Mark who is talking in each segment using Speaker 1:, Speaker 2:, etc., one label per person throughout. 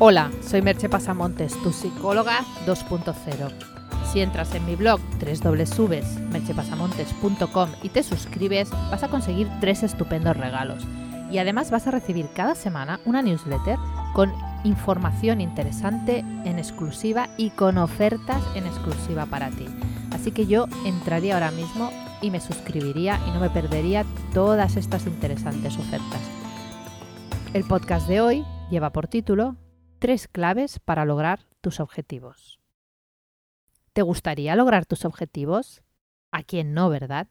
Speaker 1: Hola, soy Merche Pasamontes, tu psicóloga 2.0. Si entras en mi blog www.merchepasamontes.com y te suscribes, vas a conseguir tres estupendos regalos. Y además vas a recibir cada semana una newsletter con información interesante en exclusiva y con ofertas en exclusiva para ti. Así que yo entraría ahora mismo y me suscribiría y no me perdería todas estas interesantes ofertas. El podcast de hoy lleva por título Tres claves para lograr tus objetivos. ¿Te gustaría lograr tus objetivos? ¿A quién no, verdad?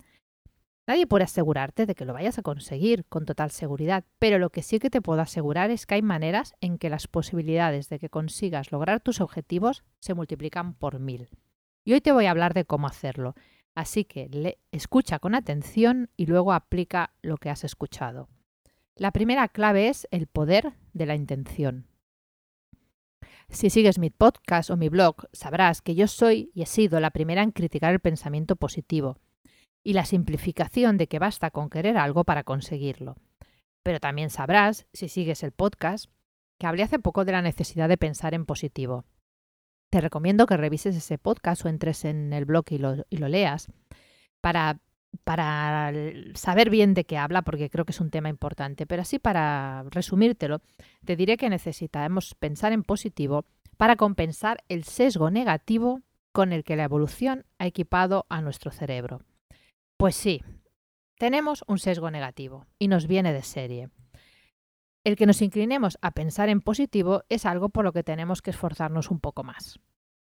Speaker 1: Nadie puede asegurarte de que lo vayas a conseguir con total seguridad, pero lo que sí que te puedo asegurar es que hay maneras en que las posibilidades de que consigas lograr tus objetivos se multiplican por mil. Y hoy te voy a hablar de cómo hacerlo, así que le escucha con atención y luego aplica lo que has escuchado. La primera clave es el poder de la intención. Si sigues mi podcast o mi blog, sabrás que yo soy y he sido la primera en criticar el pensamiento positivo y la simplificación de que basta con querer algo para conseguirlo. Pero también sabrás, si sigues el podcast, que hablé hace poco de la necesidad de pensar en positivo. Te recomiendo que revises ese podcast o entres en el blog y lo, y lo leas para para saber bien de qué habla, porque creo que es un tema importante, pero así para resumírtelo, te diré que necesitamos pensar en positivo para compensar el sesgo negativo con el que la evolución ha equipado a nuestro cerebro. Pues sí, tenemos un sesgo negativo y nos viene de serie. El que nos inclinemos a pensar en positivo es algo por lo que tenemos que esforzarnos un poco más.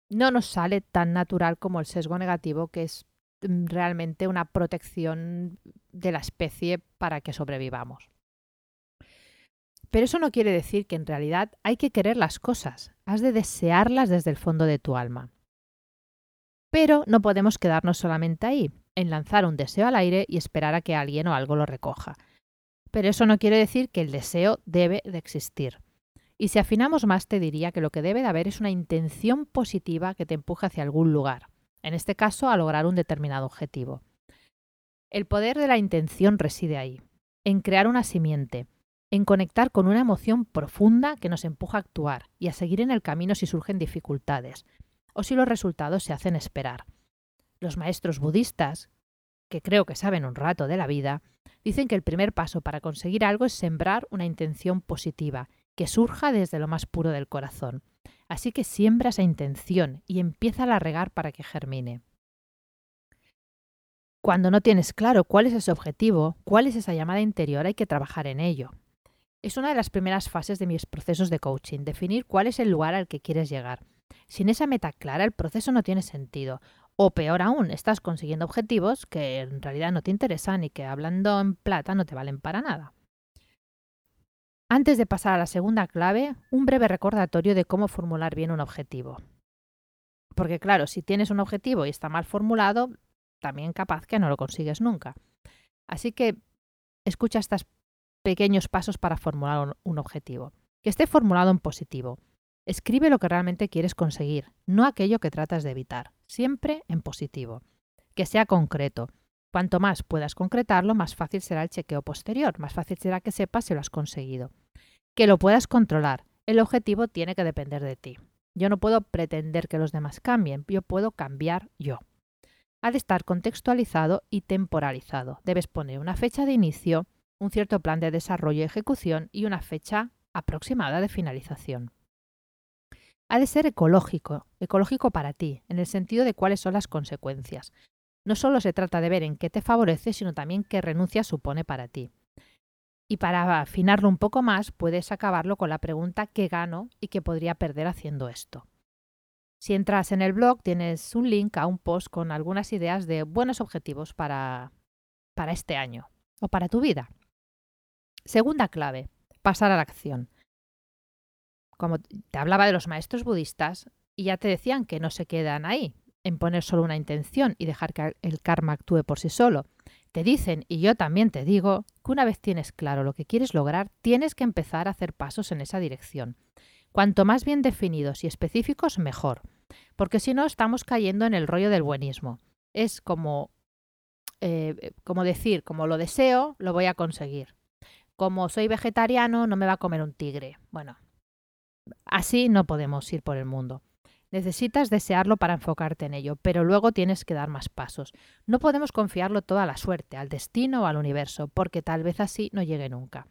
Speaker 1: No nos sale tan natural como el sesgo negativo, que es realmente una protección de la especie para que sobrevivamos. Pero eso no quiere decir que en realidad hay que querer las cosas, has de desearlas desde el fondo de tu alma. Pero no podemos quedarnos solamente ahí, en lanzar un deseo al aire y esperar a que alguien o algo lo recoja. Pero eso no quiere decir que el deseo debe de existir. Y si afinamos más te diría que lo que debe de haber es una intención positiva que te empuje hacia algún lugar en este caso a lograr un determinado objetivo. El poder de la intención reside ahí, en crear una simiente, en conectar con una emoción profunda que nos empuja a actuar y a seguir en el camino si surgen dificultades o si los resultados se hacen esperar. Los maestros budistas, que creo que saben un rato de la vida, dicen que el primer paso para conseguir algo es sembrar una intención positiva, que surja desde lo más puro del corazón. Así que siembra esa intención y empieza a regar para que germine. Cuando no tienes claro cuál es ese objetivo, cuál es esa llamada interior, hay que trabajar en ello. Es una de las primeras fases de mis procesos de coaching, definir cuál es el lugar al que quieres llegar. Sin esa meta clara, el proceso no tiene sentido. O peor aún, estás consiguiendo objetivos que en realidad no te interesan y que hablando en plata no te valen para nada. Antes de pasar a la segunda clave, un breve recordatorio de cómo formular bien un objetivo. Porque claro, si tienes un objetivo y está mal formulado, también capaz que no lo consigues nunca. Así que escucha estos pequeños pasos para formular un objetivo. Que esté formulado en positivo. Escribe lo que realmente quieres conseguir, no aquello que tratas de evitar. Siempre en positivo. Que sea concreto. Cuanto más puedas concretarlo, más fácil será el chequeo posterior, más fácil será que sepas si lo has conseguido que lo puedas controlar. El objetivo tiene que depender de ti. Yo no puedo pretender que los demás cambien, yo puedo cambiar yo. Ha de estar contextualizado y temporalizado. Debes poner una fecha de inicio, un cierto plan de desarrollo y ejecución y una fecha aproximada de finalización. Ha de ser ecológico, ecológico para ti, en el sentido de cuáles son las consecuencias. No solo se trata de ver en qué te favorece, sino también qué renuncia supone para ti. Y para afinarlo un poco más, puedes acabarlo con la pregunta ¿qué gano y qué podría perder haciendo esto? Si entras en el blog, tienes un link a un post con algunas ideas de buenos objetivos para, para este año o para tu vida. Segunda clave, pasar a la acción. Como te hablaba de los maestros budistas, y ya te decían que no se quedan ahí, en poner solo una intención y dejar que el karma actúe por sí solo, te dicen, y yo también te digo, que una vez tienes claro lo que quieres lograr, tienes que empezar a hacer pasos en esa dirección. Cuanto más bien definidos y específicos, mejor. Porque si no, estamos cayendo en el rollo del buenismo. Es como, eh, como decir, como lo deseo, lo voy a conseguir. Como soy vegetariano, no me va a comer un tigre. Bueno, Así no podemos ir por el mundo. Necesitas desearlo para enfocarte en ello, pero luego tienes que dar más pasos. No podemos confiarlo toda a la suerte, al destino o al universo, porque tal vez así no llegue nunca.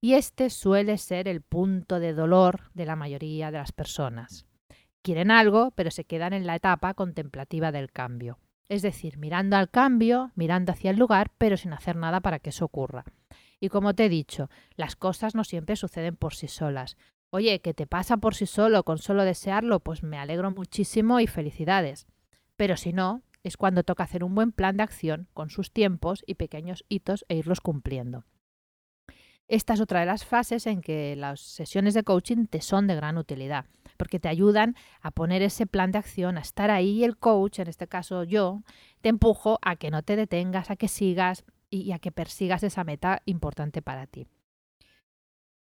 Speaker 1: Y este suele ser el punto de dolor de la mayoría de las personas. Quieren algo, pero se quedan en la etapa contemplativa del cambio. Es decir, mirando al cambio, mirando hacia el lugar, pero sin hacer nada para que eso ocurra. Y como te he dicho, las cosas no siempre suceden por sí solas. Oye, que te pasa por sí solo con solo desearlo, pues me alegro muchísimo y felicidades. Pero si no, es cuando toca hacer un buen plan de acción con sus tiempos y pequeños hitos e irlos cumpliendo. Esta es otra de las fases en que las sesiones de coaching te son de gran utilidad, porque te ayudan a poner ese plan de acción, a estar ahí y el coach, en este caso yo, te empujo a que no te detengas, a que sigas y a que persigas esa meta importante para ti.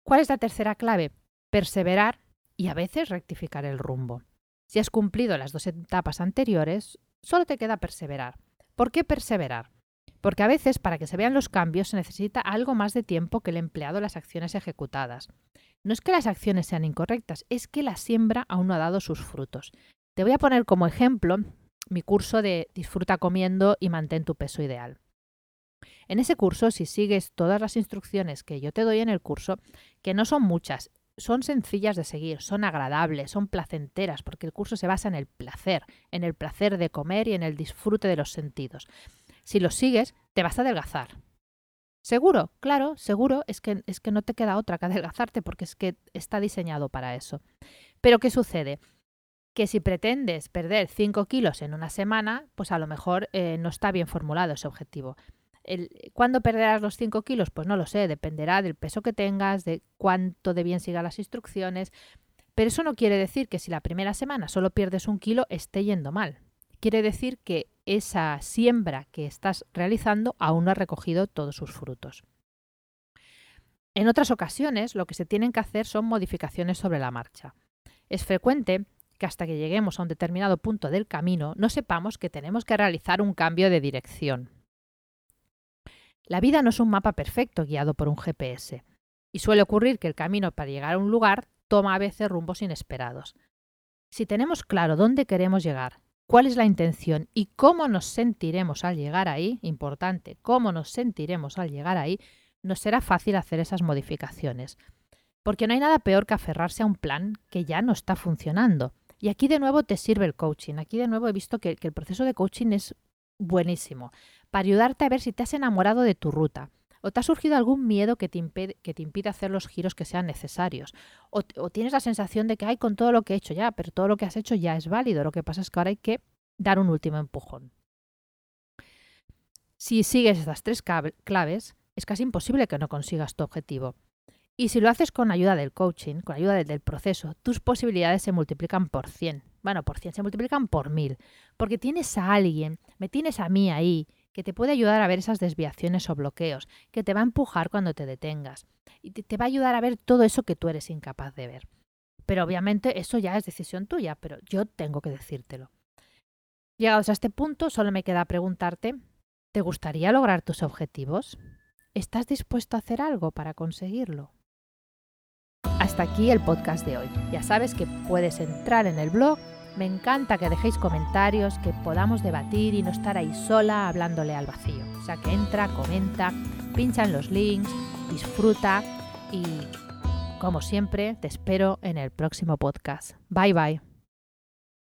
Speaker 1: ¿Cuál es la tercera clave? Perseverar y a veces rectificar el rumbo. Si has cumplido las dos etapas anteriores, solo te queda perseverar. ¿Por qué perseverar? Porque a veces para que se vean los cambios se necesita algo más de tiempo que el empleado las acciones ejecutadas. No es que las acciones sean incorrectas, es que la siembra aún no ha dado sus frutos. Te voy a poner como ejemplo mi curso de Disfruta comiendo y mantén tu peso ideal. En ese curso, si sigues todas las instrucciones que yo te doy en el curso, que no son muchas, son sencillas de seguir, son agradables, son placenteras, porque el curso se basa en el placer, en el placer de comer y en el disfrute de los sentidos. Si los sigues, te vas a adelgazar. Seguro, claro, seguro, es que, es que no te queda otra que adelgazarte porque es que está diseñado para eso. Pero ¿qué sucede? Que si pretendes perder 5 kilos en una semana, pues a lo mejor eh, no está bien formulado ese objetivo. ¿Cuándo perderás los 5 kilos? Pues no lo sé, dependerá del peso que tengas, de cuánto de bien sigas las instrucciones. Pero eso no quiere decir que si la primera semana solo pierdes un kilo esté yendo mal. Quiere decir que esa siembra que estás realizando aún no ha recogido todos sus frutos. En otras ocasiones lo que se tienen que hacer son modificaciones sobre la marcha. Es frecuente que hasta que lleguemos a un determinado punto del camino no sepamos que tenemos que realizar un cambio de dirección. La vida no es un mapa perfecto guiado por un GPS, y suele ocurrir que el camino para llegar a un lugar toma a veces rumbos inesperados. Si tenemos claro dónde queremos llegar, cuál es la intención y cómo nos sentiremos al llegar ahí, importante, cómo nos sentiremos al llegar ahí, nos será fácil hacer esas modificaciones. Porque no hay nada peor que aferrarse a un plan que ya no está funcionando. Y aquí de nuevo te sirve el coaching. Aquí de nuevo he visto que, el proceso de coaching es buenísimo para ayudarte a ver si te has enamorado de tu ruta. ¿O te ha surgido algún miedo que te, impide, que te impide hacer los giros que sean necesarios? O, o, tienes la sensación de que, hay con todo lo que he hecho ya, pero todo lo que has hecho ya es válido. Lo que pasa es que ahora hay que dar un último empujón. Si sigues estas tres claves, es casi imposible que no consigas tu objetivo. Y si lo haces con ayuda del coaching, con ayuda del proceso, tus posibilidades se multiplican por 100. Bueno, por 100 se multiplican por 1000. Porque tienes a alguien, me tienes a mí ahí, que te puede ayudar a ver esas desviaciones o bloqueos, que te va a empujar cuando te detengas y te, va a ayudar a ver todo eso que tú eres incapaz de ver. Pero obviamente eso ya es decisión tuya, pero yo tengo que decírtelo. Llegados a este punto, solo me queda preguntarte, ¿te gustaría lograr tus objetivos? ¿Estás dispuesto a hacer algo para conseguirlo? Hasta aquí el podcast de hoy. Ya sabes que puedes entrar en el blog me encanta que dejéis comentarios, que podamos debatir y no estar ahí sola hablándole al vacío. O sea, que entra, comenta, pincha en los links, disfruta y, como siempre, te espero en el próximo podcast. Bye bye.